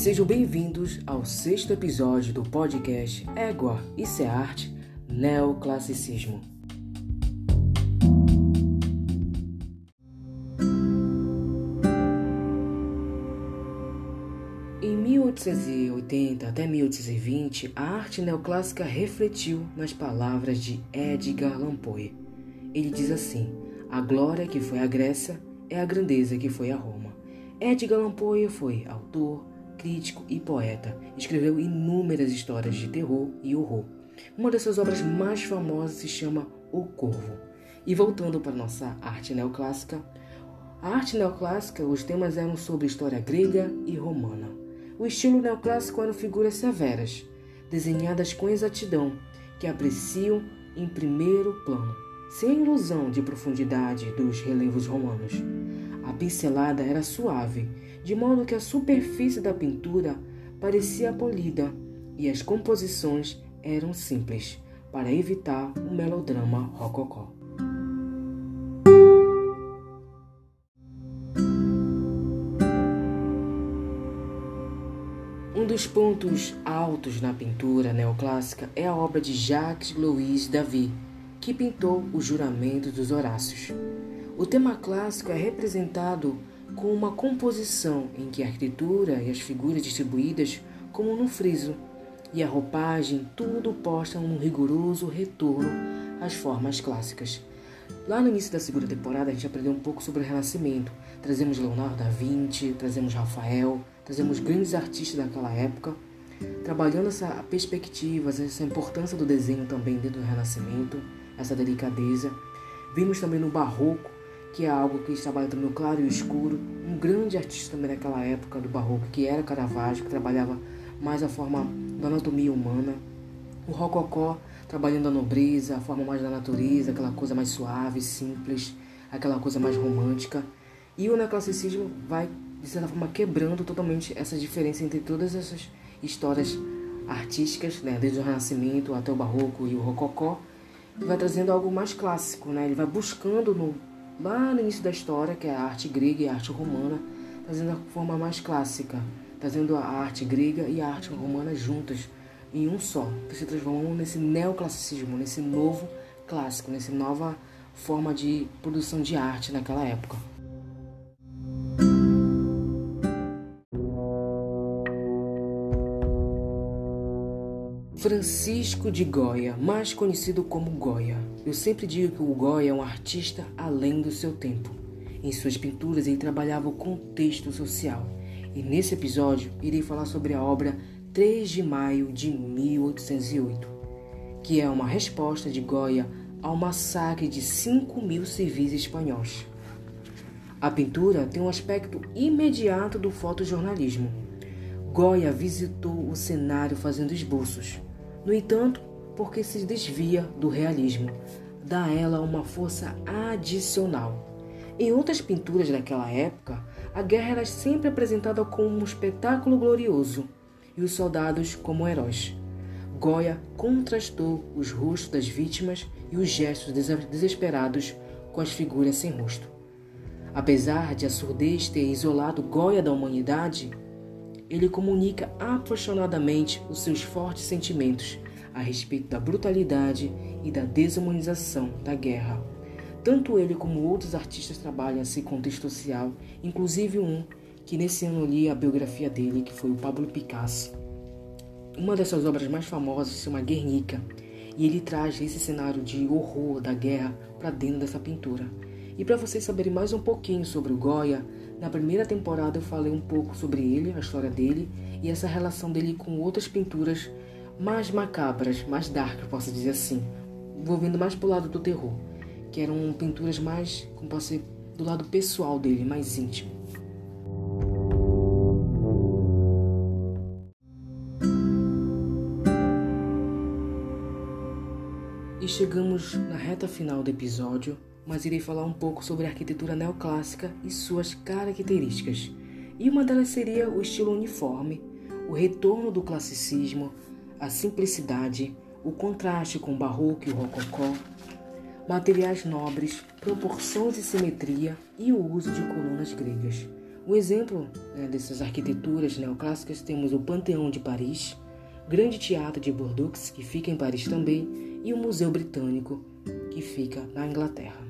sejam bem-vindos ao sexto episódio do podcast Égua, Isso é Arte, Neoclassicismo. Em 1880 até 1820, a arte neoclássica refletiu nas palavras de Edgar Allan Poe. Ele diz assim: A glória que foi a Grécia é a grandeza que foi a Roma. Edgar Allan Poe foi autor, crítico e poeta. Escreveu inúmeras histórias de terror e horror. Uma das suas obras mais famosas se chama O Corvo. E voltando para nossa arte neoclássica, a arte neoclássica, os temas eram sobre história grega e romana. O estilo neoclássico eram figuras severas, desenhadas com exatidão, que apreciam em primeiro plano, sem ilusão de profundidade dos relevos romanos. A pincelada era suave de modo que a superfície da pintura parecia polida e as composições eram simples, para evitar o melodrama rococó. Um dos pontos altos na pintura neoclássica é a obra de Jacques-Louis David, que pintou o Juramento dos Horácios. O tema clássico é representado com uma composição em que a arquitetura e as figuras distribuídas como no friso e a roupagem tudo posta um rigoroso retorno às formas clássicas. Lá no início da segunda temporada a gente aprendeu um pouco sobre o Renascimento. Trazemos Leonardo da Vinci, trazemos Rafael, trazemos grandes artistas daquela época, trabalhando essa perspectiva, essa importância do desenho também dentro do Renascimento, essa delicadeza. Vimos também no Barroco que é algo que trabalha também no claro e escuro. Um grande artista também naquela época do barroco, que era Caravaggio, que trabalhava mais a forma da anatomia humana. O rococó, trabalhando a nobreza, a forma mais da natureza, aquela coisa mais suave, simples, aquela coisa mais romântica. E o neoclassicismo vai, de certa forma, quebrando totalmente essa diferença entre todas essas histórias artísticas, né, desde o Renascimento até o Barroco e o Rococó, vai trazendo algo mais clássico, né? Ele vai buscando no lá no início da história, que é a arte grega e a arte romana, trazendo a forma mais clássica, trazendo a arte grega e a arte romana juntas em um só, que se transformam nesse neoclassicismo, nesse novo clássico, nessa nova forma de produção de arte naquela época. Francisco de Goya, mais conhecido como Goya. Eu sempre digo que o Goya é um artista além do seu tempo. Em suas pinturas ele trabalhava o contexto social. E nesse episódio irei falar sobre a obra 3 de maio de 1808, que é uma resposta de Goya ao massacre de 5 mil civis espanhóis. A pintura tem um aspecto imediato do fotojornalismo. Goya visitou o cenário fazendo esboços. No entanto, porque se desvia do realismo, dá a ela uma força adicional. Em outras pinturas daquela época, a guerra era sempre apresentada como um espetáculo glorioso e os soldados como heróis. Goya contrastou os rostos das vítimas e os gestos desesperados com as figuras sem rosto. Apesar de a surdez ter isolado Goya da humanidade, ele comunica apaixonadamente os seus fortes sentimentos a respeito da brutalidade e da desumanização da guerra. Tanto ele como outros artistas trabalham esse contexto social, inclusive um que nesse ano li a biografia dele, que foi o Pablo Picasso. Uma das suas obras mais famosas se chama Guernica, e ele traz esse cenário de horror da guerra para dentro dessa pintura. E para vocês saberem mais um pouquinho sobre o Goya, na primeira temporada eu falei um pouco sobre ele, a história dele e essa relação dele com outras pinturas mais macabras, mais dark, posso dizer assim, envolvendo mais pro lado do terror, que eram pinturas mais, como posso dizer, do lado pessoal dele, mais íntimo. E chegamos na reta final do episódio mas irei falar um pouco sobre a arquitetura neoclássica e suas características. E uma delas seria o estilo uniforme, o retorno do classicismo, a simplicidade, o contraste com o barroco e o rococó, materiais nobres, proporções e simetria e o uso de colunas gregas. Um exemplo né, dessas arquiteturas neoclássicas temos o Panteão de Paris, Grande Teatro de Bordeaux, que fica em Paris também, e o Museu Britânico, que fica na Inglaterra.